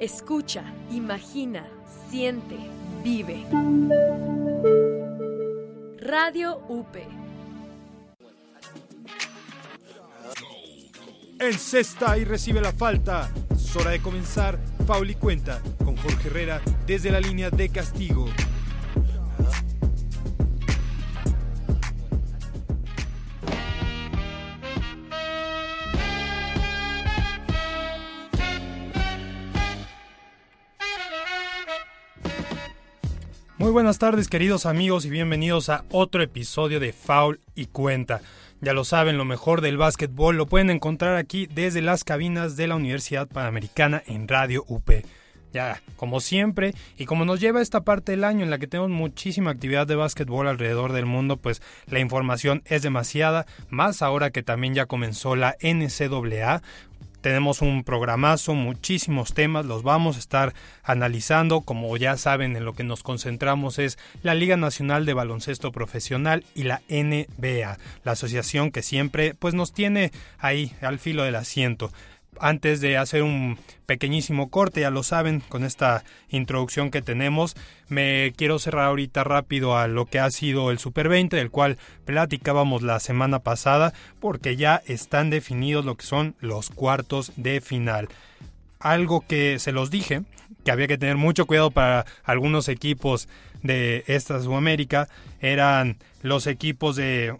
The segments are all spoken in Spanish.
Escucha, imagina, siente, vive. Radio UP. Encesta y recibe la falta. Es hora de comenzar. Pauli cuenta con Jorge Herrera desde la línea de castigo. Muy buenas tardes queridos amigos y bienvenidos a otro episodio de Foul y Cuenta. Ya lo saben, lo mejor del básquetbol lo pueden encontrar aquí desde las cabinas de la Universidad Panamericana en Radio UP. Ya, como siempre, y como nos lleva esta parte del año en la que tenemos muchísima actividad de básquetbol alrededor del mundo, pues la información es demasiada, más ahora que también ya comenzó la NCAA, tenemos un programazo, muchísimos temas, los vamos a estar analizando. Como ya saben, en lo que nos concentramos es la Liga Nacional de Baloncesto Profesional y la NBA, la asociación que siempre pues nos tiene ahí al filo del asiento antes de hacer un pequeñísimo corte, ya lo saben, con esta introducción que tenemos, me quiero cerrar ahorita rápido a lo que ha sido el Super 20, del cual platicábamos la semana pasada, porque ya están definidos lo que son los cuartos de final. Algo que se los dije, que había que tener mucho cuidado para algunos equipos de esta Sudamérica, eran los equipos de,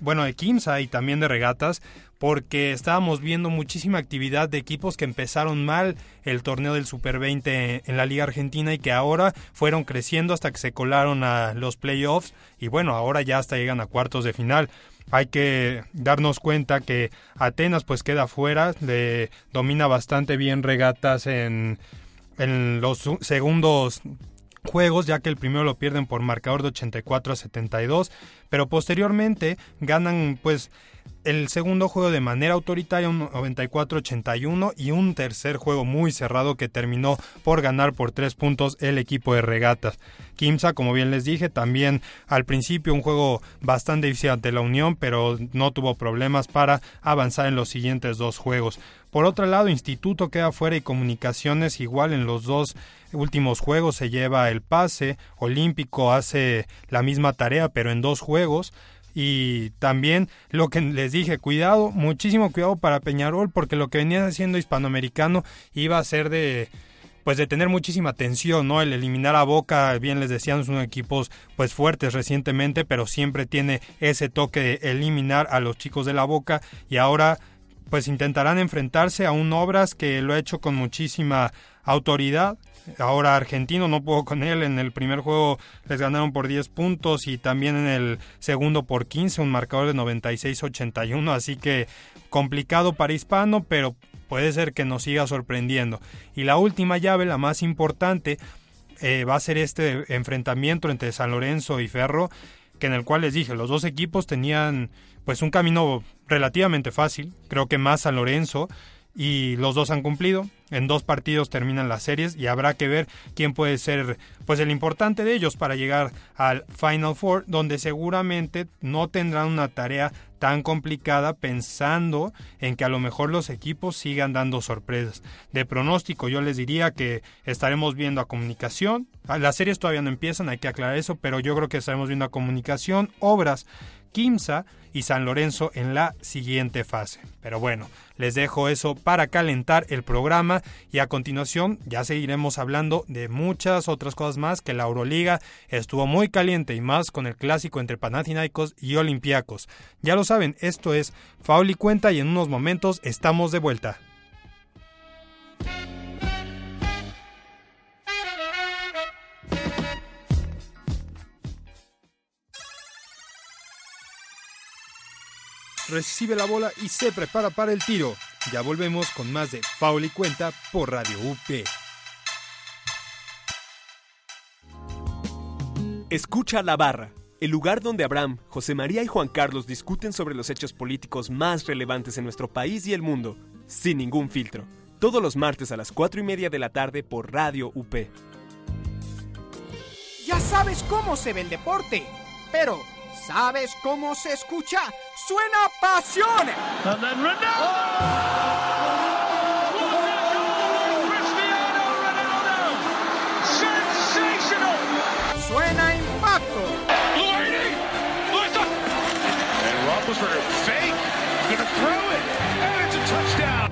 bueno, de y también de regatas, porque estábamos viendo muchísima actividad de equipos que empezaron mal el torneo del Super 20 en la Liga Argentina y que ahora fueron creciendo hasta que se colaron a los playoffs y bueno, ahora ya hasta llegan a cuartos de final. Hay que darnos cuenta que Atenas pues queda fuera, le domina bastante bien regatas en, en los segundos juegos, ya que el primero lo pierden por marcador de 84 a 72, pero posteriormente ganan pues el segundo juego de manera autoritaria, un 94-81, y un tercer juego muy cerrado que terminó por ganar por tres puntos el equipo de regatas. Kimsa, como bien les dije, también al principio un juego bastante difícil ante la Unión, pero no tuvo problemas para avanzar en los siguientes dos juegos. Por otro lado, Instituto queda fuera y Comunicaciones igual en los dos últimos juegos se lleva el pase, Olímpico hace la misma tarea pero en dos juegos. Y también lo que les dije, cuidado, muchísimo cuidado para Peñarol, porque lo que venía haciendo hispanoamericano iba a ser de pues de tener muchísima tensión, ¿no? El eliminar a Boca, bien les decían, son equipos pues fuertes recientemente, pero siempre tiene ese toque de eliminar a los chicos de la Boca y ahora pues intentarán enfrentarse a un Obras que lo ha hecho con muchísima autoridad ahora argentino, no puedo con él. En el primer juego les ganaron por 10 puntos y también en el segundo por 15, un marcador de 96-81. Así que complicado para Hispano, pero puede ser que nos siga sorprendiendo. Y la última llave, la más importante, eh, va a ser este enfrentamiento entre San Lorenzo y Ferro, que en el cual les dije, los dos equipos tenían pues un camino relativamente fácil, creo que más San Lorenzo, y los dos han cumplido. En dos partidos terminan las series y habrá que ver quién puede ser pues el importante de ellos para llegar al Final Four, donde seguramente no tendrán una tarea tan complicada pensando en que a lo mejor los equipos sigan dando sorpresas. De pronóstico yo les diría que estaremos viendo a comunicación. Las series todavía no empiezan, hay que aclarar eso, pero yo creo que estaremos viendo a comunicación, obras Quimsa y San Lorenzo en la siguiente fase. Pero bueno, les dejo eso para calentar el programa y a continuación ya seguiremos hablando de muchas otras cosas más que la Euroliga estuvo muy caliente y más con el clásico entre Panathinaikos y Olympiacos. Ya lo saben, esto es Faul y Cuenta y en unos momentos estamos de vuelta. Recibe la bola y se prepara para el tiro. Ya volvemos con más de Paul y Cuenta por Radio UP. Escucha la barra, el lugar donde Abraham, José María y Juan Carlos discuten sobre los hechos políticos más relevantes en nuestro país y el mundo, sin ningún filtro. Todos los martes a las 4 y media de la tarde por Radio UP. Ya sabes cómo se ve el deporte, pero ¿Sabes cómo se escucha? ¡Suena pasión! Oh! ¡Suena impacto!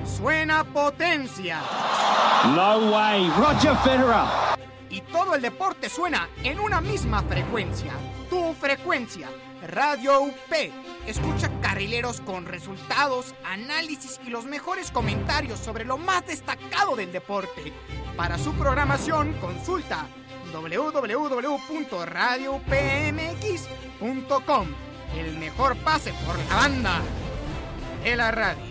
¡Suena potencia! No way, Roger Federer. Y todo el deporte suena en una misma frecuencia. Tu frecuencia, Radio UP. Escucha carrileros con resultados, análisis y los mejores comentarios sobre lo más destacado del deporte. Para su programación, consulta www.radiopmx.com. El mejor pase por la banda de la radio.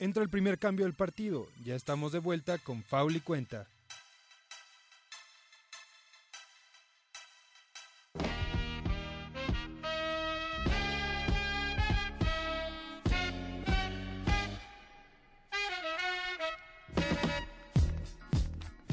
Entra el primer cambio del partido. Ya estamos de vuelta con Faul y Cuenta.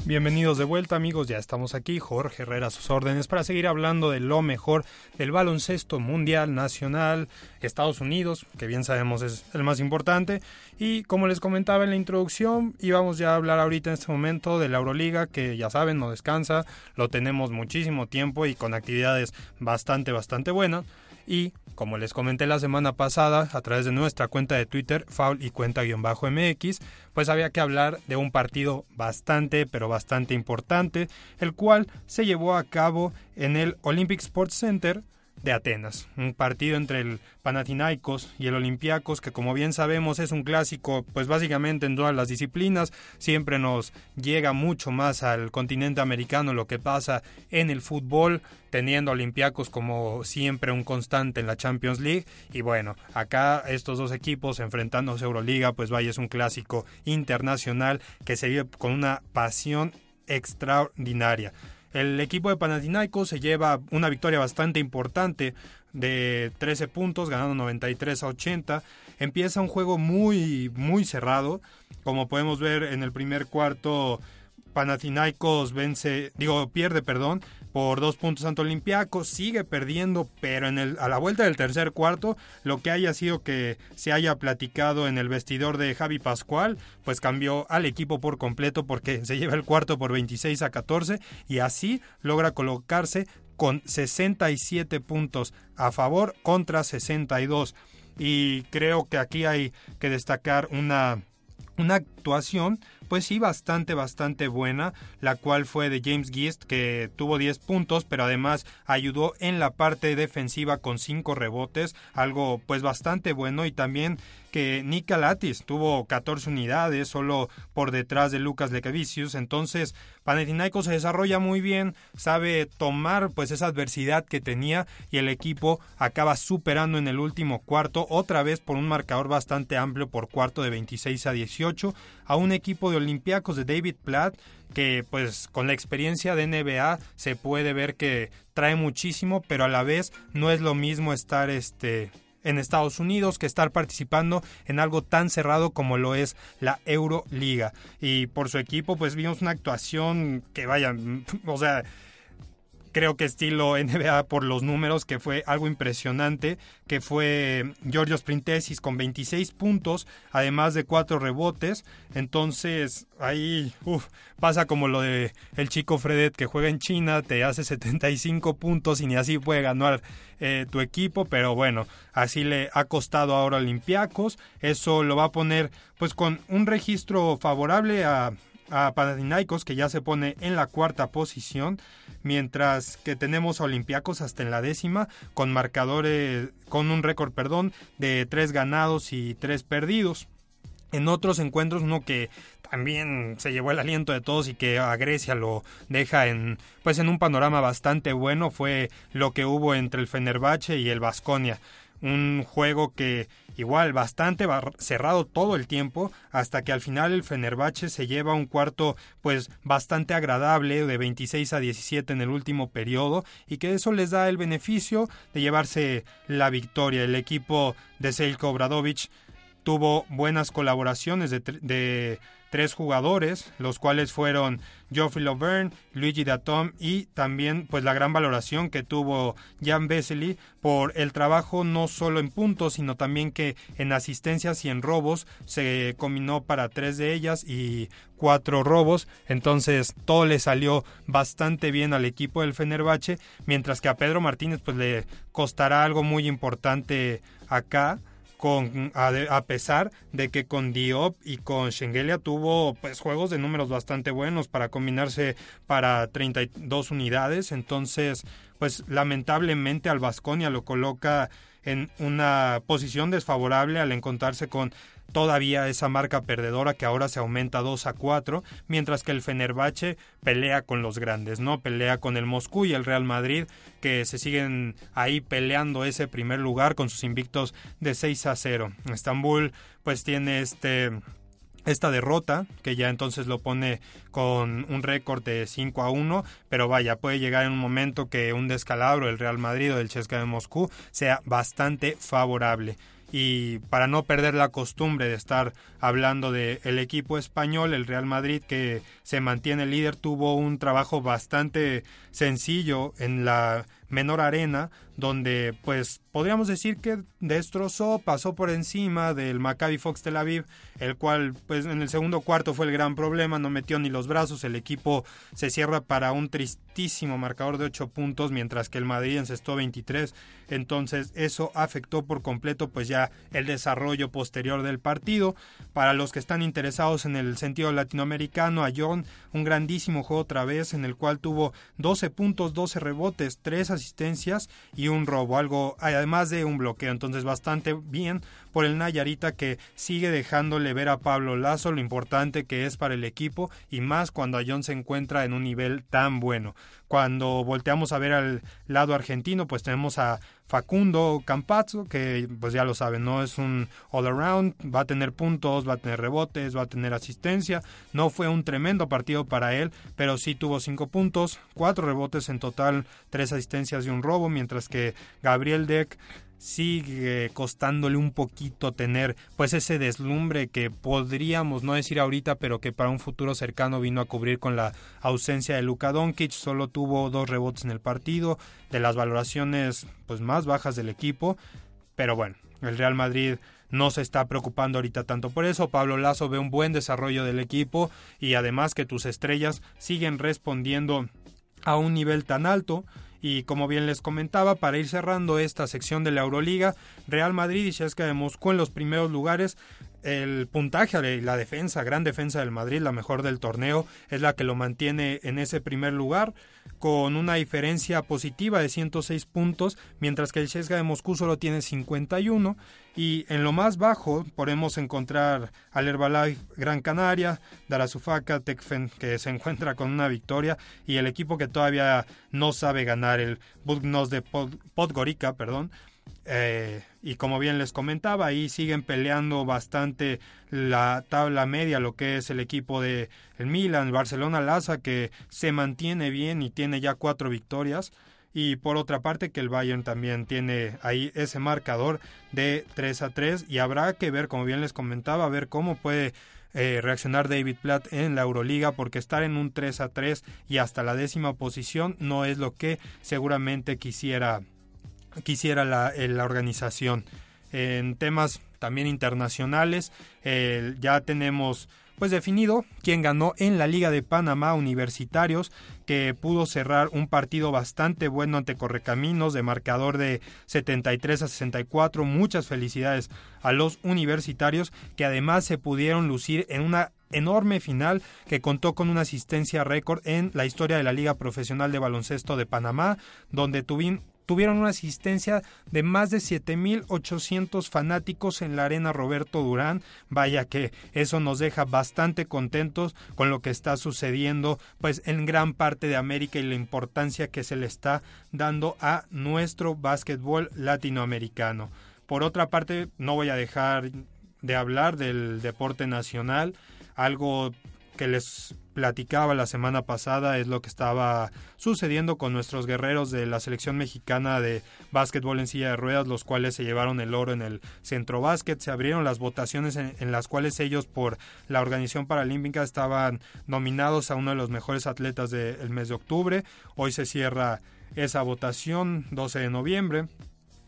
Bienvenidos de vuelta amigos, ya estamos aquí, Jorge Herrera a sus órdenes para seguir hablando de lo mejor del baloncesto mundial, nacional, Estados Unidos, que bien sabemos es el más importante, y como les comentaba en la introducción, íbamos ya a hablar ahorita en este momento de la Euroliga, que ya saben, no descansa, lo tenemos muchísimo tiempo y con actividades bastante, bastante buenas. Y, como les comenté la semana pasada, a través de nuestra cuenta de Twitter, Foul y cuenta-mx, pues había que hablar de un partido bastante, pero bastante importante, el cual se llevó a cabo en el Olympic Sports Center de Atenas, un partido entre el Panathinaikos y el Olympiacos que como bien sabemos es un clásico pues básicamente en todas las disciplinas, siempre nos llega mucho más al continente americano lo que pasa en el fútbol, teniendo Olympiacos como siempre un constante en la Champions League. Y bueno, acá estos dos equipos enfrentándose a Euroliga pues vaya es un clásico internacional que se vive con una pasión extraordinaria. El equipo de Panathinaikos se lleva una victoria bastante importante de 13 puntos, ganando 93 a 80. Empieza un juego muy, muy cerrado. Como podemos ver en el primer cuarto, Panathinaikos vence, digo, pierde, perdón, por dos puntos ante sigue perdiendo, pero en el, a la vuelta del tercer cuarto, lo que haya sido que se haya platicado en el vestidor de Javi Pascual, pues cambió al equipo por completo porque se lleva el cuarto por 26 a 14 y así logra colocarse con 67 puntos a favor contra 62. Y creo que aquí hay que destacar una, una pues sí, bastante, bastante buena, la cual fue de James Gist, que tuvo 10 puntos, pero además ayudó en la parte defensiva con 5 rebotes, algo pues bastante bueno. Y también que Nick Latis tuvo 14 unidades solo por detrás de Lucas Lekavicius, entonces Panathinaikos se desarrolla muy bien, sabe tomar pues esa adversidad que tenía y el equipo acaba superando en el último cuarto otra vez por un marcador bastante amplio por cuarto de 26 a 18 a un equipo de Olympiacos de David Platt que pues con la experiencia de NBA se puede ver que trae muchísimo, pero a la vez no es lo mismo estar este en Estados Unidos que estar participando en algo tan cerrado como lo es la Euroliga. Y por su equipo, pues vimos una actuación que vaya, o sea, creo que estilo NBA por los números, que fue algo impresionante, que fue Giorgio Sprintesis con 26 puntos, además de 4 rebotes. Entonces, ahí pasa como lo de el chico Fredet que juega en China, te hace 75 puntos y ni así puede ganar eh, tu equipo, pero bueno, así le ha costado ahora a Olympiacos. Eso lo va a poner pues con un registro favorable a, a Panathinaikos que ya se pone en la cuarta posición mientras que tenemos a Olympiacos hasta en la décima con marcadores con un récord perdón de tres ganados y tres perdidos. En otros encuentros uno que también se llevó el aliento de todos y que a Grecia lo deja en pues en un panorama bastante bueno fue lo que hubo entre el Fenerbahce y el Vasconia un juego que igual bastante cerrado todo el tiempo hasta que al final el Fenerbahce se lleva un cuarto pues bastante agradable de 26 a 17 en el último periodo y que eso les da el beneficio de llevarse la victoria. El equipo de Seilko Obradovic tuvo buenas colaboraciones de, tres jugadores, los cuales fueron Geoffrey Lovern, Luigi Datom y también pues la gran valoración que tuvo Jan Vesely por el trabajo no solo en puntos, sino también que en asistencias y en robos se combinó para tres de ellas y cuatro robos, entonces todo le salió bastante bien al equipo del Fenerbahce, mientras que a Pedro Martínez pues le costará algo muy importante acá con, a, pesar de que con Diop y con Schengelia tuvo pues juegos de números bastante buenos para combinarse para 32 unidades, entonces pues lamentablemente al Vasconia lo coloca en una posición desfavorable al encontrarse con todavía esa marca perdedora que ahora se aumenta 2 a 4, mientras que el Fenerbahce pelea con los grandes, ¿no? Pelea con el Moscú y el Real Madrid, que se siguen ahí peleando ese primer lugar con sus invictos de 6 a 0. Estambul pues tiene este esta derrota, que ya entonces lo pone con un récord de 5 a 1, pero vaya, puede llegar en un momento que un descalabro del Real Madrid o del Chesca de Moscú sea bastante favorable y para no perder la costumbre de estar hablando del el equipo español, el Real Madrid que se mantiene líder tuvo un trabajo bastante sencillo en la menor arena donde pues podríamos decir que destrozó, pasó por encima del Maccabi Fox Tel Aviv, el cual pues en el segundo cuarto fue el gran problema, no metió ni los brazos, el equipo se cierra para un tristísimo marcador de 8 puntos, mientras que el Madrid encestó 23, entonces eso afectó por completo pues ya el desarrollo posterior del partido. Para los que están interesados en el sentido latinoamericano, a John un grandísimo juego otra vez en el cual tuvo 12 puntos, 12 rebotes, 3 asistencias y un robo, algo además de un bloqueo, entonces bastante bien por el Nayarita que sigue dejándole ver a Pablo Lazo lo importante que es para el equipo y más cuando John se encuentra en un nivel tan bueno. Cuando volteamos a ver al lado argentino, pues tenemos a Facundo Campazzo, que pues ya lo saben, no es un all around, va a tener puntos, va a tener rebotes, va a tener asistencia. No fue un tremendo partido para él, pero sí tuvo cinco puntos, cuatro rebotes en total, tres asistencias y un robo, mientras que Gabriel Deck sigue costándole un poquito tener pues ese deslumbre que podríamos no decir ahorita pero que para un futuro cercano vino a cubrir con la ausencia de Luka Doncic. Solo tuvo dos rebotes en el partido de las valoraciones pues más bajas del equipo. Pero bueno el Real Madrid no se está preocupando ahorita tanto por eso. Pablo Lazo ve un buen desarrollo del equipo y además que tus estrellas siguen respondiendo a un nivel tan alto y como bien les comentaba, para ir cerrando esta sección de la Euroliga, Real Madrid y Chesca de Moscú en los primeros lugares. El puntaje la defensa, gran defensa del Madrid, la mejor del torneo, es la que lo mantiene en ese primer lugar con una diferencia positiva de 106 puntos, mientras que el Chesca de Moscú solo tiene 51 y en lo más bajo podemos encontrar al Herbalife Gran Canaria, Darasufaka, Tekfen, que se encuentra con una victoria, y el equipo que todavía no sabe ganar, el Budgnos de Podgorica, perdón. Eh, y como bien les comentaba, ahí siguen peleando bastante la tabla media, lo que es el equipo de el Milan, Barcelona Laza, que se mantiene bien y tiene ya cuatro victorias. Y por otra parte que el Bayern también tiene ahí ese marcador de 3 a 3 y habrá que ver, como bien les comentaba, ver cómo puede eh, reaccionar David Platt en la Euroliga porque estar en un 3 a 3 y hasta la décima posición no es lo que seguramente quisiera quisiera la, eh, la organización en temas también internacionales ya tenemos pues definido quien ganó en la Liga de Panamá Universitarios, que pudo cerrar un partido bastante bueno ante Correcaminos de marcador de 73 a 64. Muchas felicidades a los universitarios que además se pudieron lucir en una enorme final que contó con una asistencia récord en la historia de la Liga Profesional de Baloncesto de Panamá, donde tuvieron tuvieron una asistencia de más de 7.800 fanáticos en la arena Roberto Durán. Vaya que eso nos deja bastante contentos con lo que está sucediendo pues en gran parte de América y la importancia que se le está dando a nuestro básquetbol latinoamericano. Por otra parte, no voy a dejar de hablar del deporte nacional, algo que les platicaba la semana pasada es lo que estaba sucediendo con nuestros guerreros de la selección mexicana de básquetbol en silla de ruedas, los cuales se llevaron el oro en el centro básquet. Se abrieron las votaciones en, las cuales ellos por la organización paralímpica estaban nominados a uno de los mejores atletas del mes de octubre. Hoy se cierra esa votación, 12 de noviembre.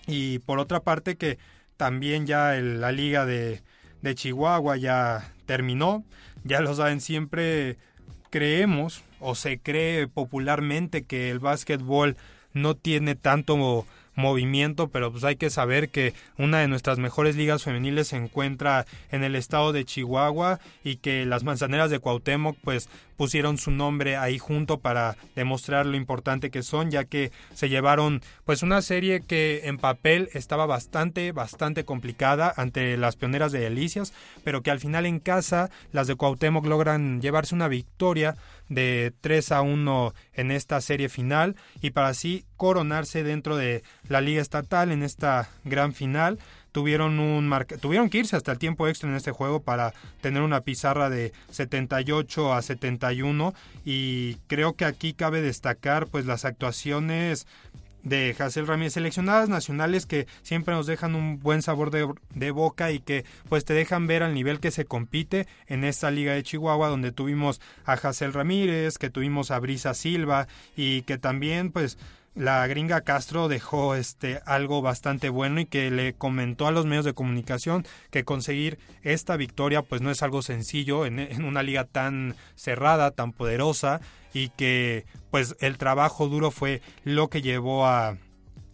Y por otra parte que también ya la liga de, de Chihuahua ya terminó. Ya lo saben, siempre creemos o se cree popularmente que el básquetbol no tiene tanto movimiento, pero pues hay que saber que una de nuestras mejores ligas femeniles se encuentra en el estado de Chihuahua y que las manzaneras de Cuauhtémoc pues pusieron su nombre ahí junto para demostrar lo importante que son, ya que se llevaron pues una serie que en papel estaba bastante, bastante complicada ante las pioneras de Delicias, pero que al final en casa las de Cuauhtémoc logran llevarse una victoria de 3 a 1 en esta serie final y para así coronarse dentro de la liga estatal en esta gran final tuvieron un tuvieron que irse hasta el tiempo extra en este juego para tener una pizarra de 78 a 71 y creo que aquí cabe destacar pues las actuaciones de Hazel Ramírez, seleccionadas nacionales que siempre nos dejan un buen sabor de, de, boca y que pues te dejan ver al nivel que se compite en esta liga de Chihuahua donde tuvimos a Hazel Ramírez, que tuvimos a Brisa Silva y que también pues la gringa Castro dejó este algo bastante bueno y que le comentó a los medios de comunicación que conseguir esta victoria pues no es algo sencillo en, una liga tan cerrada, tan poderosa y que pues el trabajo duro fue lo que llevó a,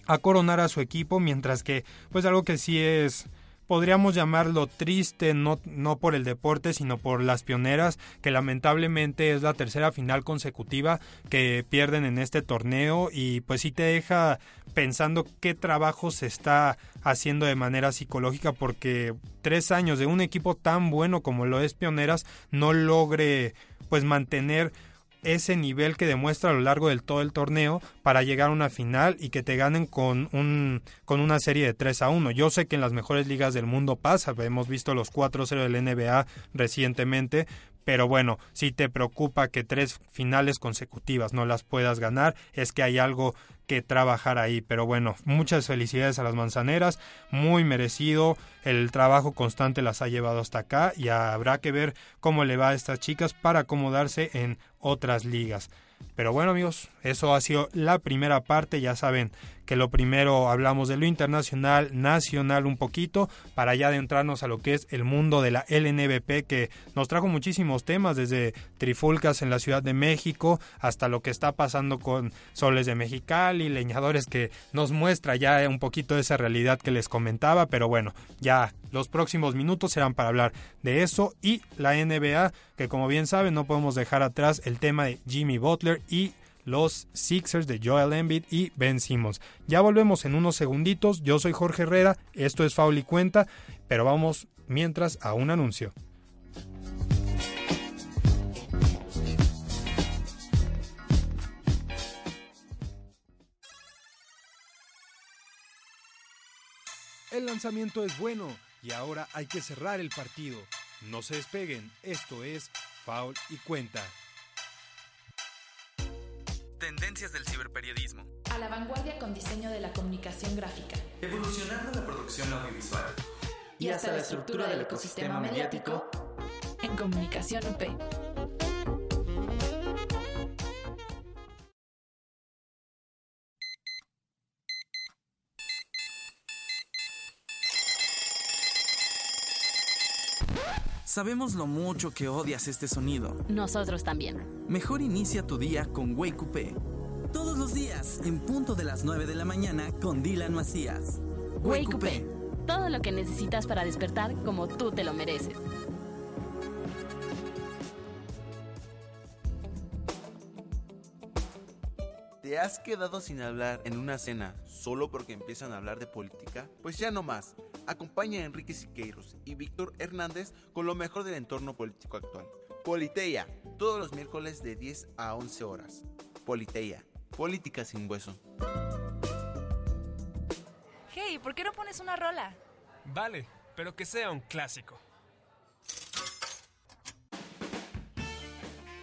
a coronar a su equipo mientras que pues algo que sí es podríamos llamarlo triste, no, no por el deporte, sino por las pioneras, que lamentablemente es la tercera final consecutiva que pierden en este torneo y pues sí te deja pensando qué trabajo se está haciendo de manera psicológica porque tres años de un equipo tan bueno como lo es Pioneras no logre pues mantener ese nivel que demuestra a lo largo del todo el torneo para llegar a una final y que te ganen con un con una serie de 3 a 1. Yo sé que en las mejores ligas del mundo pasa, hemos visto los 4-0 del NBA recientemente, pero bueno, si te preocupa que tres finales consecutivas no las puedas ganar, es que hay algo que trabajar ahí. Pero bueno, muchas felicidades a las manzaneras, muy merecido, el trabajo constante las ha llevado hasta acá y habrá que ver cómo le va a estas chicas para acomodarse en otras ligas. Pero bueno amigos, eso ha sido la primera parte, ya saben que lo primero hablamos de lo internacional, nacional un poquito, para ya adentrarnos a lo que es el mundo de la LNBP que nos trajo muchísimos temas, desde trifulcas en la Ciudad de México hasta lo que está pasando con Soles de Mexicali, leñadores que nos muestra ya un poquito esa realidad que les comentaba, pero bueno, ya los próximos minutos serán para hablar de eso y la NBA, que como bien saben no podemos dejar atrás el tema de Jimmy Butler y los Sixers de Joel Embiid y Ben Simmons. Ya volvemos en unos segunditos. Yo soy Jorge Herrera, esto es Faul y Cuenta, pero vamos mientras a un anuncio. El lanzamiento es bueno y ahora hay que cerrar el partido. No se despeguen, esto es Foul y Cuenta. Tendencias del ciberperiodismo. A la vanguardia con diseño de la comunicación gráfica. Evolucionando la producción audiovisual. Y, hasta, la estructura del ecosistema mediático en comunicación UP. Sabemos lo mucho que odias este sonido. Nosotros también. Mejor inicia tu día con Wake Todos los días, en punto de las 9 de la mañana, con Dylan Macías. Wake, Todo lo que necesitas para despertar como tú te lo mereces. ¿Te has quedado sin hablar en una cena solo porque empiezan a hablar de política? Pues ya no más. Acompaña a Enrique Siqueiros y Víctor Hernández con lo mejor del entorno político actual. Politeia, todos los miércoles de 10 a 11 horas. Politeia, política sin hueso. Hey, ¿por qué no pones una rola? Vale, pero que sea un clásico.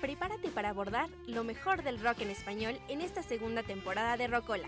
Prepárate para abordar lo mejor del rock en español en esta segunda temporada de Rocola.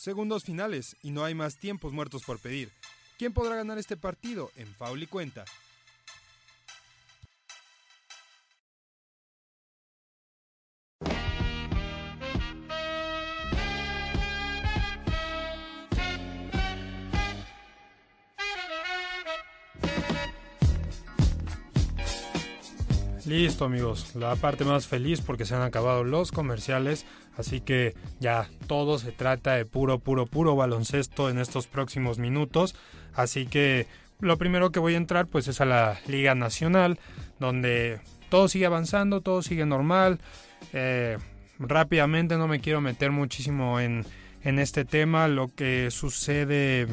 Segundos finales y no hay más tiempos muertos por pedir. ¿Quién podrá ganar este partido en Faul y Cuenta? Listo amigos, la parte más feliz porque se han acabado los comerciales, así que ya todo se trata de puro, puro, puro baloncesto en estos próximos minutos, así que lo primero que voy a entrar pues es a la Liga Nacional, donde todo sigue avanzando, todo sigue normal, eh, rápidamente no me quiero meter muchísimo en, en este tema, lo que sucede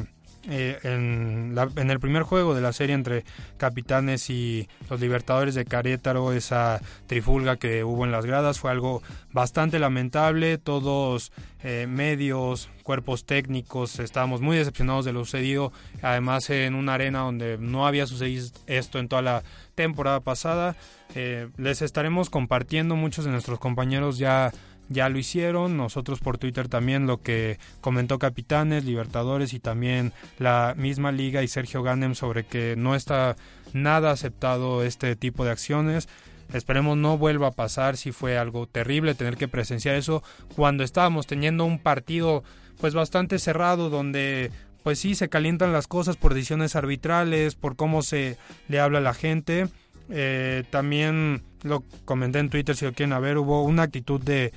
eh, en, en, el primer juego de la serie entre Capitanes y los Libertadores de Carétaro, esa trifulga que hubo en las gradas fue algo bastante lamentable. Todos eh, medios, cuerpos técnicos, estábamos muy decepcionados de lo sucedido. Además, en una arena donde no había sucedido esto en toda la temporada pasada. Eh, les estaremos compartiendo, muchos de nuestros compañeros ya ya lo hicieron, nosotros por Twitter también lo que comentó Capitanes, Libertadores y también la misma liga y Sergio Ganem sobre que no está nada aceptado este tipo de acciones. Esperemos no vuelva a pasar si fue algo terrible tener que presenciar eso cuando estábamos teniendo un partido pues bastante cerrado donde pues sí se calientan las cosas por decisiones arbitrales, por cómo se le habla a la gente. Eh, también lo comenté en Twitter si lo quieren ver, hubo una actitud de,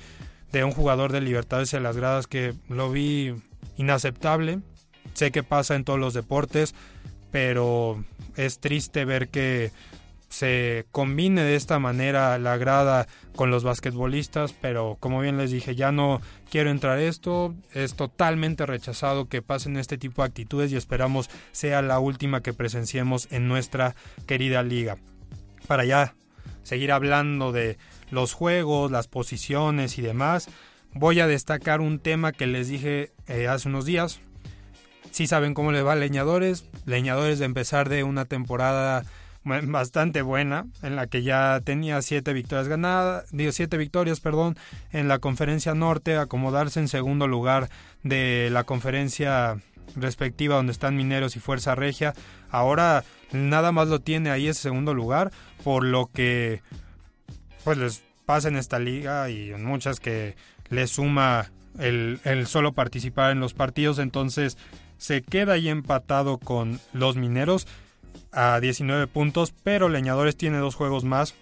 de un jugador de Libertades en las gradas que lo vi inaceptable. Sé que pasa en todos los deportes, pero es triste ver que se combine de esta manera la grada con los basquetbolistas, pero como bien les dije, ya no quiero entrar esto, es totalmente rechazado que pasen este tipo de actitudes y esperamos sea la última que presenciemos en nuestra querida liga. Para ya seguir hablando de los juegos, las posiciones y demás, voy a destacar un tema que les dije eh, hace unos días. Si saben cómo le va a Leñadores, Leñadores de empezar de una temporada bastante buena, en la que ya tenía siete victorias ganadas, digo siete victorias, perdón, en la conferencia norte, acomodarse en segundo lugar de la conferencia respectiva donde están Mineros y Fuerza Regia. Ahora nada más lo tiene ahí ese segundo lugar, por lo que pues les pasa en esta liga y en muchas que les suma el, el solo participar en los partidos, entonces se queda ahí empatado con los Mineros a 19 puntos, pero Leñadores tiene dos juegos más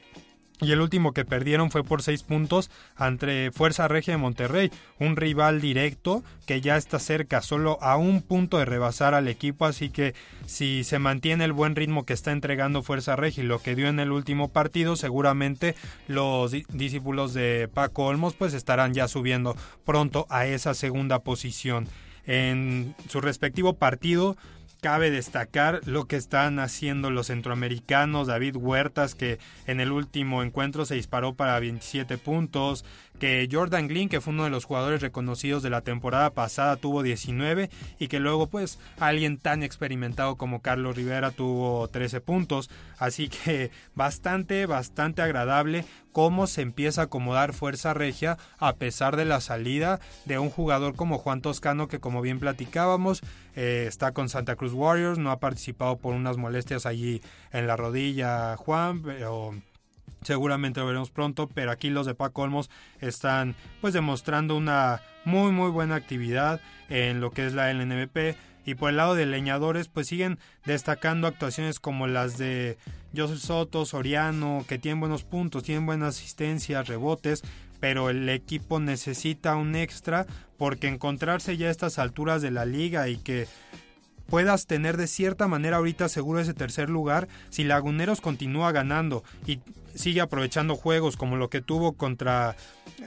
y el último que perdieron fue por 6 puntos ante Fuerza Regia de Monterrey, un rival directo que ya está cerca, solo a un punto de rebasar al equipo, así que si se mantiene el buen ritmo que está entregando Fuerza Regia y lo que dio en el último partido, seguramente los discípulos de Paco Olmos pues estarán ya subiendo pronto a esa segunda posición. En su respectivo partido, Cabe destacar lo que están haciendo los centroamericanos, David Huertas, que en el último encuentro se disparó para 27 puntos, que Jordan Glynn, que fue uno de los jugadores reconocidos de la temporada pasada, tuvo 19 y que luego pues alguien tan experimentado como Carlos Rivera tuvo 13 puntos. Así que bastante, bastante agradable cómo se empieza a acomodar Fuerza Regia a pesar de la salida de un jugador como Juan Toscano que como bien platicábamos eh, está con Santa Cruz Warriors, no ha participado por unas molestias allí en la rodilla Juan, pero seguramente lo veremos pronto, pero aquí los de Paco Olmos están pues demostrando una muy muy buena actividad en lo que es la LNBP y por el lado de leñadores pues siguen destacando actuaciones como las de Joseph Soto, Soriano, que tienen buenos puntos, tienen buenas asistencias, rebotes, pero el equipo necesita un extra porque encontrarse ya a estas alturas de la liga y que puedas tener de cierta manera ahorita seguro ese tercer lugar si Laguneros continúa ganando y sigue aprovechando juegos como lo que tuvo contra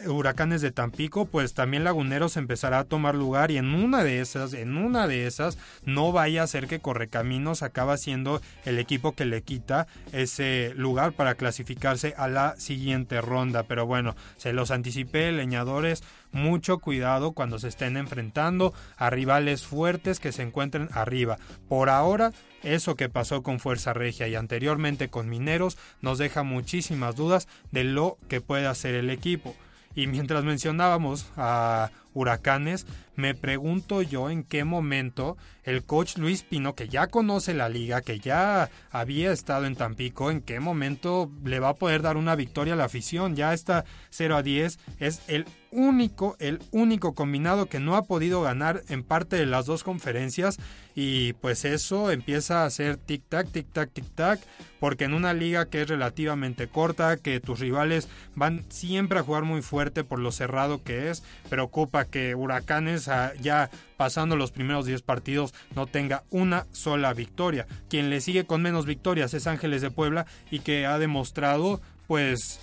Huracanes de Tampico, pues también Laguneros empezará a tomar lugar y en una de esas, en una de esas, no vaya a ser que Correcaminos acaba siendo el equipo que le quita ese lugar para clasificarse a la siguiente ronda. Pero bueno, se los anticipé, leñadores, mucho cuidado cuando se estén enfrentando a rivales fuertes que se encuentren arriba. Por ahora, eso que pasó con Fuerza Regia y anteriormente con Mineros nos deja muchísimas dudas de lo que puede hacer el equipo. Y mientras mencionábamos a Huracanes, me pregunto yo en qué momento el coach Luis Pino, que ya conoce la liga, que ya había estado en Tampico, en qué momento le va a poder dar una victoria a la afición. Ya está 0 a 10, es el único, el único combinado que no ha podido ganar en parte de las dos conferencias y pues eso empieza a ser tic-tac, tic-tac, tic-tac, porque en una liga que es relativamente corta, que tus rivales van siempre a jugar muy fuerte por lo cerrado que es, preocupa que Huracanes ya pasando los primeros 10 partidos no tenga una sola victoria. Quien le sigue con menos victorias es Ángeles de Puebla y que ha demostrado pues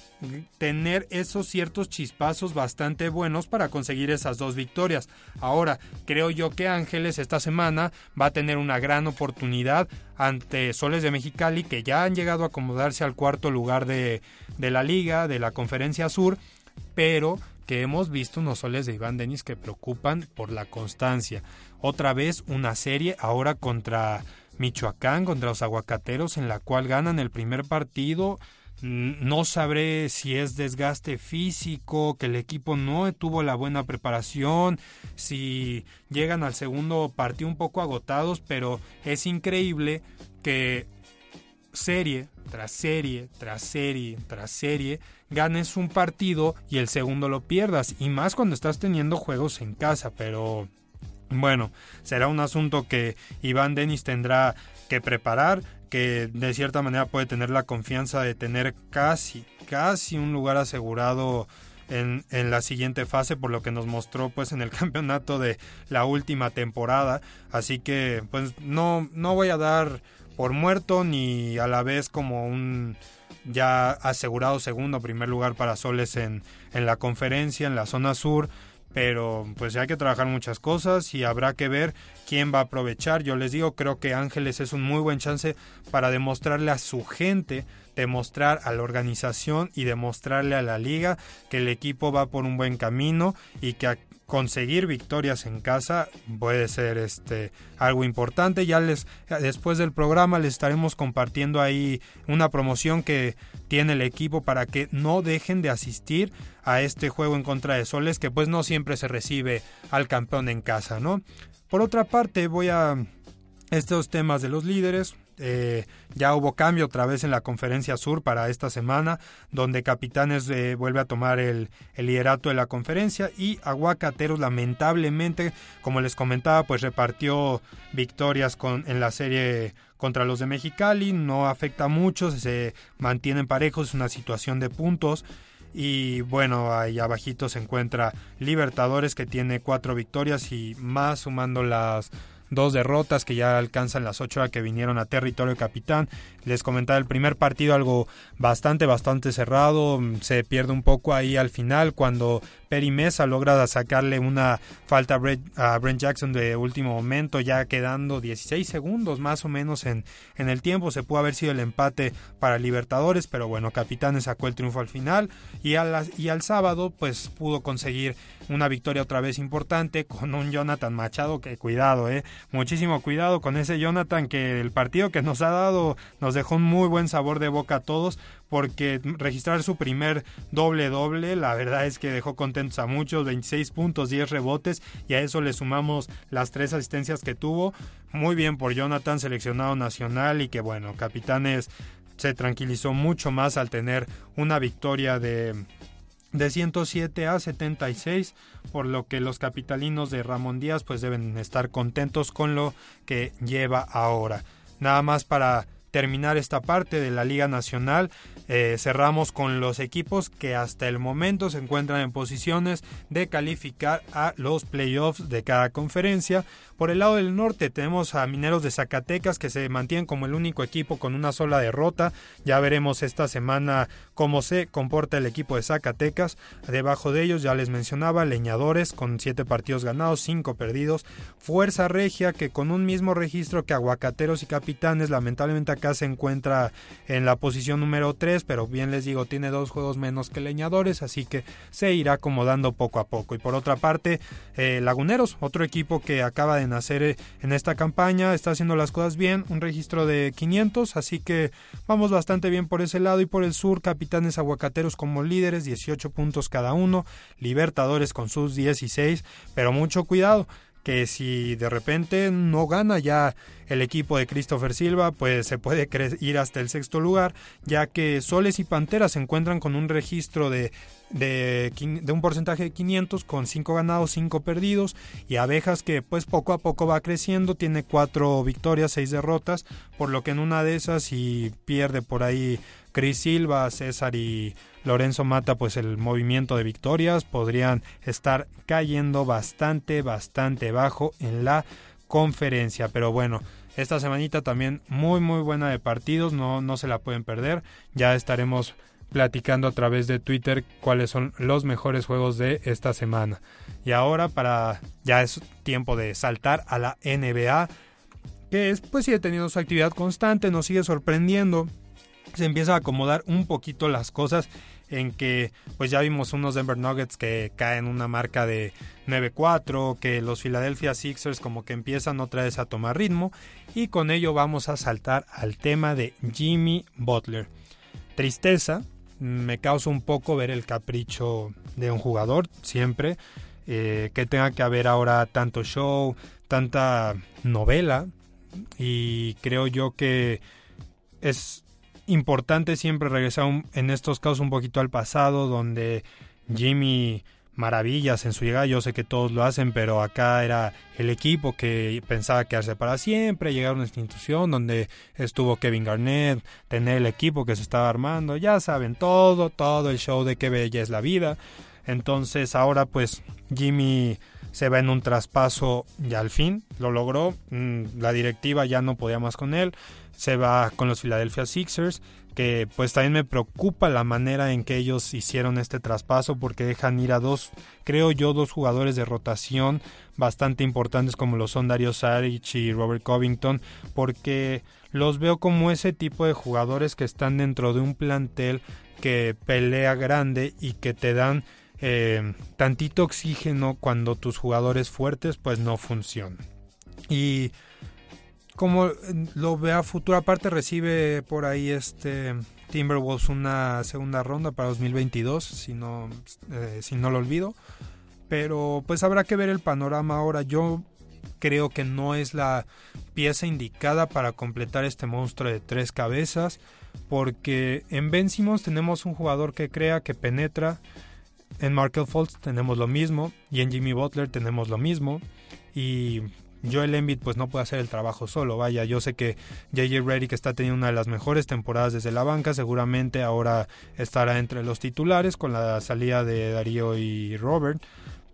tener esos ciertos chispazos bastante buenos para conseguir esas dos victorias. Ahora, creo yo que Ángeles esta semana va a tener una gran oportunidad ante Soles de Mexicali que ya han llegado a acomodarse al cuarto lugar de, de la liga, de la conferencia sur, pero que hemos visto unos soles de Iván Denis que preocupan por la constancia. Otra vez una serie ahora contra Michoacán, contra los aguacateros, en la cual ganan el primer partido no sabré si es desgaste físico, que el equipo no tuvo la buena preparación, si llegan al segundo partido un poco agotados, pero es increíble que serie tras serie, tras serie, tras serie, ganes un partido y el segundo lo pierdas, y más cuando estás teniendo juegos en casa, pero bueno, será un asunto que Iván Denis tendrá que preparar que de cierta manera puede tener la confianza de tener casi, casi un lugar asegurado en, en, la siguiente fase por lo que nos mostró pues en el campeonato de la última temporada. Así que pues no no voy a dar por muerto ni a la vez como un ya asegurado segundo o primer lugar para Soles en, en la conferencia en la zona sur pero pues hay que trabajar muchas cosas y habrá que ver quién va a aprovechar. Yo les digo, creo que Ángeles es un muy buen chance para demostrarle a su gente, demostrar a la organización y demostrarle a la liga que el equipo va por un buen camino y que conseguir victorias en casa puede ser este algo importante. Ya les después del programa les estaremos compartiendo ahí una promoción que tiene el equipo para que no dejen de asistir a este juego en contra de Soles que pues no siempre se recibe al campeón en casa, ¿no? Por otra parte, voy a estos temas de los líderes, eh, ya hubo cambio otra vez en la conferencia sur para esta semana, donde Capitanes eh, vuelve a tomar el, liderato de la conferencia y Aguacateros lamentablemente, como les comentaba, pues repartió victorias con, en la serie contra los de Mexicali, no afecta mucho, se mantienen parejos, es una situación de puntos. Y bueno, ahí abajito se encuentra Libertadores que tiene cuatro victorias y más sumando las dos derrotas que ya alcanzan las ocho que vinieron a territorio capitán. Les comentaba el primer partido algo bastante, bastante cerrado. Se pierde un poco ahí al final cuando Perry Mesa logra sacarle una falta a Brent Jackson de último momento, ya quedando 16 segundos más o menos en, en el tiempo. Se pudo haber sido el empate para Libertadores, pero bueno, Capitanes sacó el triunfo al final y, y al sábado pues pudo conseguir una victoria otra vez importante con un Jonathan Machado que cuidado, eh, muchísimo cuidado con ese Jonathan que el partido que nos ha dado nos dejó un muy buen sabor de boca a todos porque registrar su primer doble doble la verdad es que dejó contentos a muchos 26 puntos 10 rebotes y a eso le sumamos las tres asistencias que tuvo muy bien por Jonathan seleccionado nacional y que bueno capitanes se tranquilizó mucho más al tener una victoria de de 107 a 76, por lo que los capitalinos de Ramón Díaz pues deben estar contentos con lo que lleva ahora. Nada más para terminar esta parte de la Liga Nacional, eh, cerramos con los equipos que hasta el momento se encuentran en posiciones de calificar a los playoffs de cada conferencia. Por el lado del norte tenemos a Mineros de Zacatecas que se mantienen como el único equipo con una sola derrota. Ya veremos esta semana cómo se comporta el equipo de Zacatecas. Debajo de ellos ya les mencionaba Leñadores con 7 partidos ganados, 5 perdidos. Fuerza Regia que con un mismo registro que Aguacateros y Capitanes lamentablemente se encuentra en la posición número 3, pero bien les digo tiene dos juegos menos que Leñadores, así que se irá acomodando poco a poco. Y por otra parte, eh, Laguneros, otro equipo que acaba de nacer eh, en esta campaña, está haciendo las cosas bien, un registro de 500, así que vamos bastante bien por ese lado y por el sur, Capitanes Aguacateros como líderes, 18 puntos cada uno, Libertadores con sus 16, pero mucho cuidado que si de repente no gana ya el equipo de Christopher Silva, pues se puede ir hasta el sexto lugar, ya que Soles y Panteras se encuentran con un registro de, de, un porcentaje de 500 con 5 ganados, 5 perdidos, y Abejas que pues poco a poco va creciendo, tiene 4 victorias, 6 derrotas, por lo que en una de esas si pierde por ahí Chris Silva, César y Lorenzo Mata, pues el movimiento de victorias podrían estar cayendo bastante, bastante bajo en la conferencia. Pero bueno, esta semanita también muy, muy buena de partidos, no, no se la pueden perder. Ya estaremos platicando a través de Twitter cuáles son los mejores juegos de esta semana. Y ahora para ya es tiempo de saltar a la NBA, que es pues sigue teniendo su actividad constante, nos sigue sorprendiendo se empieza a acomodar un poquito las cosas en que pues ya vimos unos Denver Nuggets que caen una marca de 9-4, que los Philadelphia Sixers como que empiezan otra vez a tomar ritmo y con ello vamos a saltar al tema de Jimmy Butler. Tristeza, me causa un poco ver el capricho de un jugador siempre, eh, que tenga que haber ahora tanto show, tanta novela y creo yo que es importante siempre regresar en estos casos un poquito al pasado, donde Jimmy maravillas en su llegada, yo sé que todos lo hacen, pero acá era el equipo que pensaba quedarse para siempre, llegar a una institución donde estuvo Kevin Garnett, tener el equipo que se estaba armando, ya saben, todo, todo el show de qué bella es la vida. Entonces ahora pues Jimmy se va en un traspaso ya al fin, lo logró, mm, la directiva ya no podía más con él, se va con los Philadelphia Sixers, que pues también me preocupa la manera en que ellos hicieron este traspaso porque dejan ir a dos, creo yo, dos jugadores de rotación bastante importantes como lo son Dario Saric y Robert Covington, porque los veo como ese tipo de jugadores que están dentro de un plantel que pelea grande y que te dan eh, tantito oxígeno cuando tus jugadores fuertes pues no funcionan. Y como eh, lo ve a futuro, aparte recibe por ahí este Timberwolves una segunda ronda para 2022, si no, eh, si no lo olvido. Pero pues habrá que ver el panorama ahora. Yo creo que no es la pieza indicada para completar este monstruo de tres cabezas. Porque en Ben Simmons tenemos un jugador que crea, que penetra. En Markel Fultz tenemos lo mismo. Y en Jimmy Butler tenemos lo mismo. Y Joel Embiid pues no puede hacer el trabajo solo. Vaya, yo sé que JJ Redick está teniendo una de las mejores temporadas desde la banca, seguramente ahora estará entre los titulares con la salida de Darío y Robert,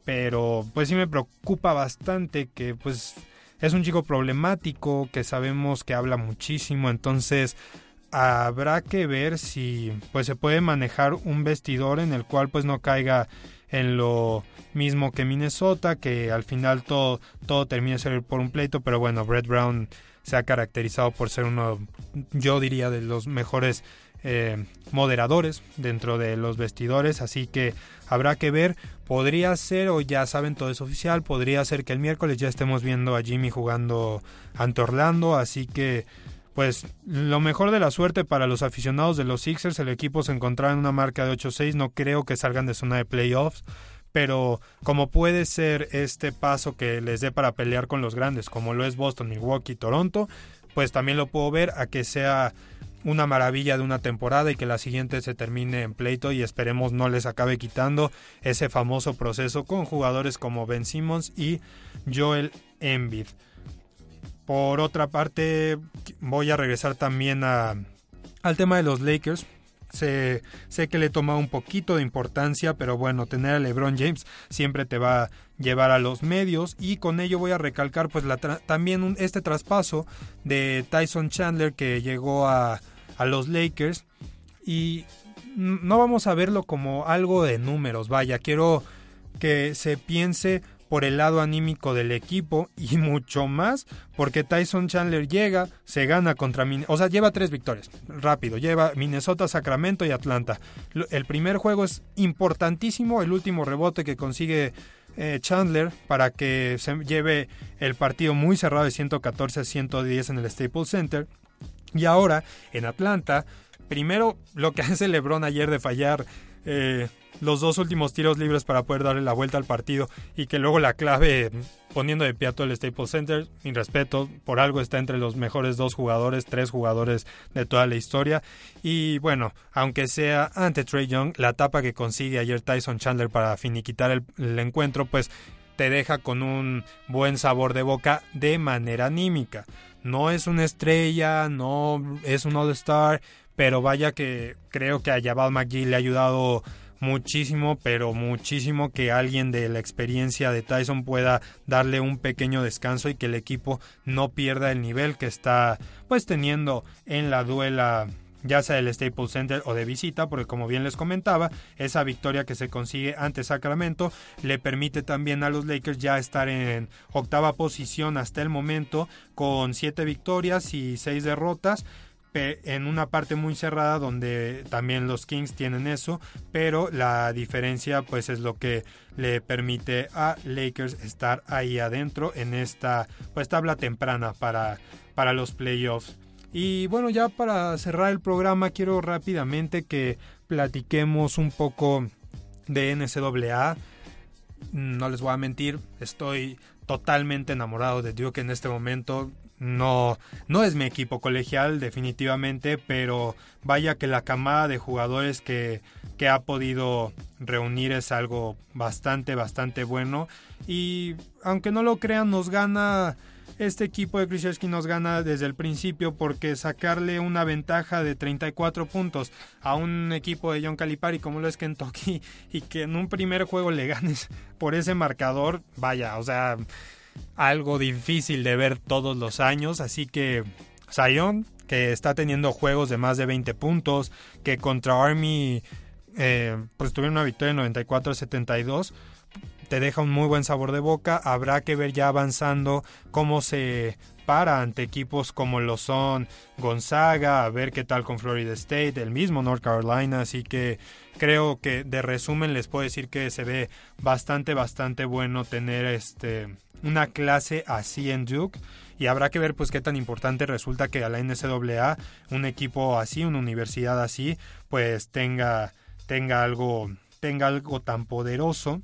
pero pues sí me preocupa bastante que pues es un chico problemático, que sabemos que habla muchísimo, entonces habrá que ver si pues se puede manejar un vestidor en el cual pues no caiga en lo mismo que Minnesota, que al final todo, todo termina ser por un pleito, pero bueno, Brett Brown se ha caracterizado por ser uno, yo diría, de los mejores eh, moderadores dentro de los vestidores, así que habrá que ver, podría ser, o ya saben, todo es oficial, podría ser que el miércoles ya estemos viendo a Jimmy jugando ante Orlando, así que pues lo mejor de la suerte para los aficionados de los Sixers, el equipo se encontraba en una marca de 8-6, no creo que salgan de zona de playoffs, pero como puede ser este paso que les dé para pelear con los grandes, como lo es Boston, Milwaukee, Toronto, pues también lo puedo ver a que sea una maravilla de una temporada y que la siguiente se termine en pleito y esperemos no les acabe quitando ese famoso proceso con jugadores como Ben Simmons y Joel Embiid. Por otra parte, voy a regresar también al tema de los Lakers. Sé, que le toma un poquito de importancia, pero bueno, tener a LeBron James siempre te va a llevar a los medios y con ello voy a recalcar pues también este traspaso de Tyson Chandler que llegó a los Lakers y no vamos a verlo como algo de números, vaya, quiero que se piense por el lado anímico del equipo y mucho más porque Tyson Chandler llega, se gana contra o sea, lleva tres victorias, rápido, lleva Minnesota, Sacramento y Atlanta. El primer juego es importantísimo, el último rebote que consigue eh, Chandler para que se lleve el partido muy cerrado de 114 a 110 en el Staples Center. Y ahora en Atlanta, primero lo que hace LeBron ayer de fallar eh, los dos últimos tiros libres para poder darle la vuelta al partido y que luego la clave poniendo de todo el Staples Center, sin respeto, por algo está entre los mejores dos jugadores, tres jugadores de toda la historia. Y bueno, aunque sea ante Trey Young, la etapa que consigue ayer Tyson Chandler para finiquitar el, el encuentro, pues te deja con un buen sabor de boca de manera anímica. No es una estrella, no es un All-Star, pero vaya que creo que a Jabal McGee le ha ayudado muchísimo, pero muchísimo que alguien de la experiencia de Tyson pueda darle un pequeño descanso y que el equipo no pierda el nivel que está pues teniendo en la duela ya sea del Staples Center o de visita, porque como bien les comentaba, esa victoria que se consigue ante Sacramento le permite también a los Lakers ya estar en octava posición hasta el momento con siete victorias y seis derrotas en una parte muy cerrada donde también los Kings tienen eso, pero la diferencia pues es lo que le permite a Lakers estar ahí adentro en esta pues tabla temprana para, para los playoffs. Y bueno, ya para cerrar el programa quiero rápidamente que platiquemos un poco de NCAA. No les voy a mentir, estoy totalmente enamorado de Duke en este momento no, no es mi equipo colegial definitivamente, pero vaya que la camada de jugadores que, que ha podido reunir es algo bastante, bastante bueno. Y aunque no lo crean, nos gana este equipo de Krzyzewski nos gana desde el principio porque sacarle una ventaja de 34 puntos a un equipo de John Calipari como lo es Kentucky y que en un primer juego le ganes por ese marcador, vaya, o sea, algo difícil de ver todos los años, así que Zion, que está teniendo juegos de más de 20 puntos, que contra Army eh, pues tuvieron una victoria en 94-72, te deja un muy buen sabor de boca, habrá que ver ya avanzando cómo se para ante equipos como lo son Gonzaga, a ver qué tal con Florida State, el mismo North Carolina, así que creo que de resumen les puedo decir que se ve bastante bastante bueno tener este una clase así en Duke. Y habrá que ver pues qué tan importante resulta que a la NCAA un equipo así, una universidad así, pues tenga tenga algo tenga algo tan poderoso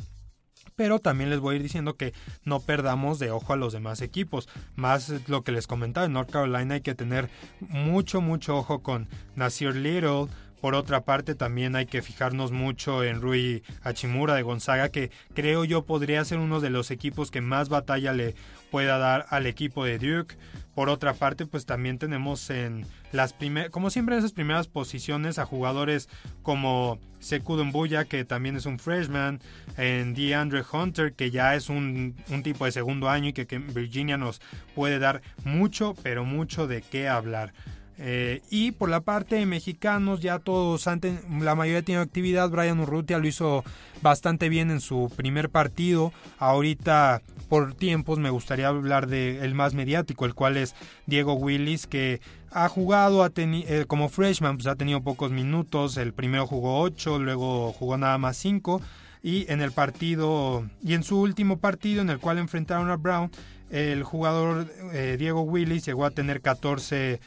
pero también les voy a ir diciendo que no perdamos de ojo a los demás equipos. Más lo que les comentaba, en North Carolina hay que tener mucho, mucho ojo con Nasir Little, por otra parte, también hay que fijarnos mucho en Rui Hachimura de Gonzaga, que creo yo podría ser uno de los equipos que más batalla le pueda dar al equipo de Duke. Por otra parte, pues también tenemos en las primeras, como siempre en esas primeras posiciones a jugadores como Sekou Dumbuya, que también es un freshman, en DeAndre Hunter, que ya es un, un tipo de segundo año y que, que Virginia nos puede dar mucho, pero mucho de qué hablar. Eh, y por la parte de mexicanos, ya todos, antes, la mayoría tiene actividad. Brian Urrutia lo hizo bastante bien en su primer partido. Ahorita, por tiempos, me gustaría hablar del el más mediático, el cual es Diego Willis, que ha jugado eh, como freshman, pues ha tenido pocos minutos. El primero jugó 8, luego jugó nada más 5. Y en el partido, y en su último partido en el cual enfrentaron a Brown, el jugador eh, Diego Willis llegó a tener 14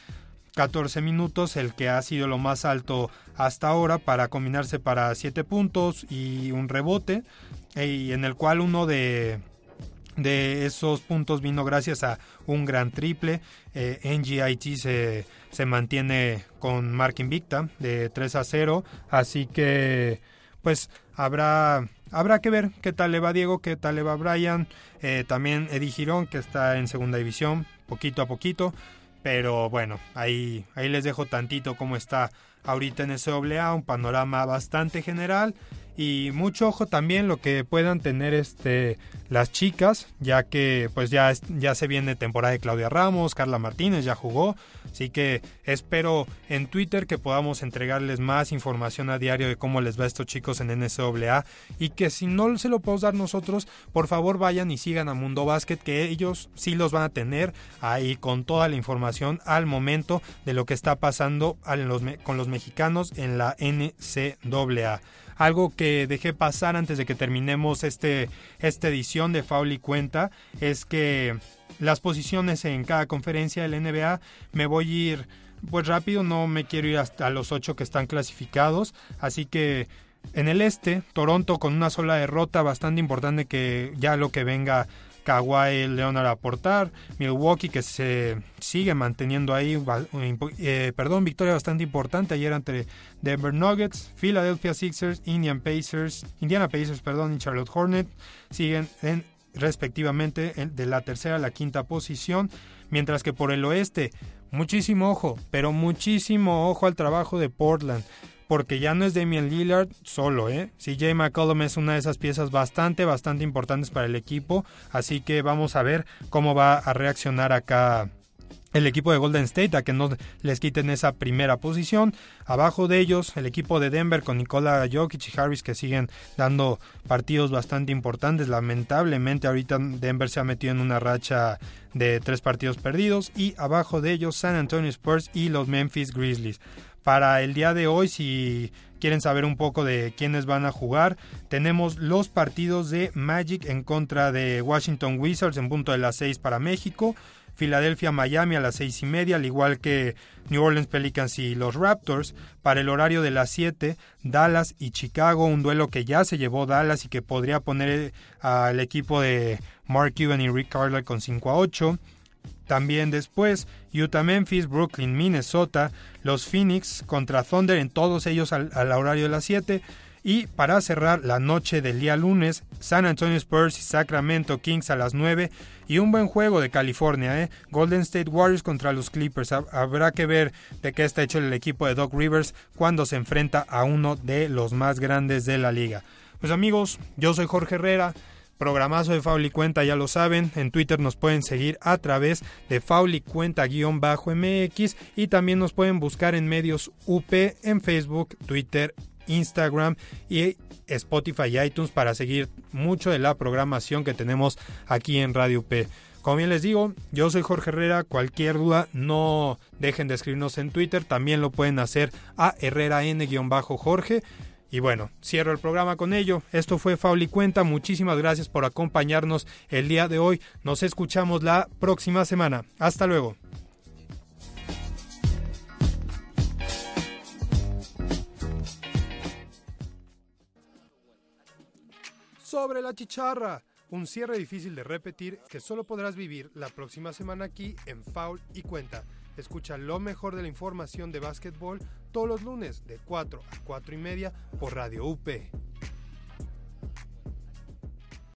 14 minutos, el que ha sido lo más alto hasta ahora para combinarse para 7 puntos y un rebote, y en el cual uno de, de esos puntos vino gracias a un gran triple. Eh, NGIT se, se mantiene con marca invicta de 3 a 0, así que pues habrá habrá que ver qué tal le va Diego, qué tal le va Brian, eh, también Eddie Girón que está en segunda división, poquito a poquito, pero bueno, ahí, ahí les dejo tantito cómo está ahorita en SAA, un panorama bastante general y mucho ojo también lo que puedan tener este las chicas ya que pues ya ya se viene temporada de Claudia Ramos Carla Martínez ya jugó. Así que espero en Twitter que podamos entregarles más información a diario de cómo les va a estos chicos en NCAA y que si no se lo podemos dar nosotros por favor vayan y sigan a Mundo Básquet que ellos sí los van a tener ahí con toda la información al momento de lo que está pasando con los mexicanos en la NCAA algo que dejé pasar antes de que terminemos este, esta edición de Faul y Cuenta es que las posiciones en cada conferencia del NBA me voy a ir pues rápido, no me quiero ir hasta los ocho que están clasificados, así que en el este, Toronto con una sola derrota bastante importante que ya lo que venga Kawhi Leonard aportar, Milwaukee que se sigue manteniendo ahí, eh, perdón, victoria bastante importante ayer ante Denver Nuggets, Philadelphia Sixers, Indian Pacers, Indiana Pacers, perdón, y Charlotte Hornet siguen en respectivamente de la tercera a la quinta posición, mientras que por el oeste, muchísimo ojo, pero muchísimo ojo al trabajo de Portland porque ya no es Damian Lillard solo, ¿eh? CJ McCollum es una de esas piezas bastante, bastante importantes para el equipo, así que vamos a ver cómo va a reaccionar acá el equipo de Golden State a que no les quiten esa primera posición. Abajo de ellos, el equipo de Denver con Nikola Jokic y Harris que siguen dando partidos bastante importantes. Lamentablemente ahorita Denver se ha metido en una racha de tres partidos perdidos. Y abajo de ellos San Antonio Spurs y los Memphis Grizzlies para el día de hoy, si quieren saber un poco de quiénes van a jugar, tenemos los partidos de Magic en contra de Washington Wizards en punto de las 6 para México. Filadelfia, Miami a las seis y media, al igual que New Orleans Pelicans y los Raptors. Para el horario de las 7, Dallas y Chicago, un duelo que ya se llevó Dallas y que podría poner al equipo de Mark Cuban y Rick Carlisle con 5 a 8. También después, Utah Memphis, Brooklyn, Minnesota, los Phoenix contra Thunder, en todos ellos al, horario de las 7. Y para cerrar la noche del día lunes, San Antonio Spurs y Sacramento Kings a las 9. Y un buen juego de California, ¿eh? Golden State Warriors contra los Clippers. Habrá que ver de qué está hecho el equipo de Doc Rivers cuando se enfrenta a uno de los más grandes de la liga. Pues amigos, yo soy Jorge Herrera. Programazo de Fauli Cuenta, ya lo saben. En Twitter nos pueden seguir a través de Fauli Cuenta-MX y también nos pueden buscar en medios UP en Facebook, Twitter, Instagram y Spotify y iTunes para seguir mucho de la programación que tenemos aquí en Radio UP. Como bien les digo, yo soy Jorge Herrera. Cualquier duda, no dejen de escribirnos en Twitter. También lo pueden hacer a Herrera N-Jorge. Y bueno, cierro el programa con ello. Esto fue Fauli Cuenta. Muchísimas gracias por acompañarnos el día de hoy. Nos escuchamos la próxima semana. Hasta luego. Sobre la chicharra. Un cierre difícil de repetir que solo podrás vivir la próxima semana aquí en Foul y Cuenta. Escucha lo mejor de la información de básquetbol todos los lunes de 4 a 4 y media por Radio UP.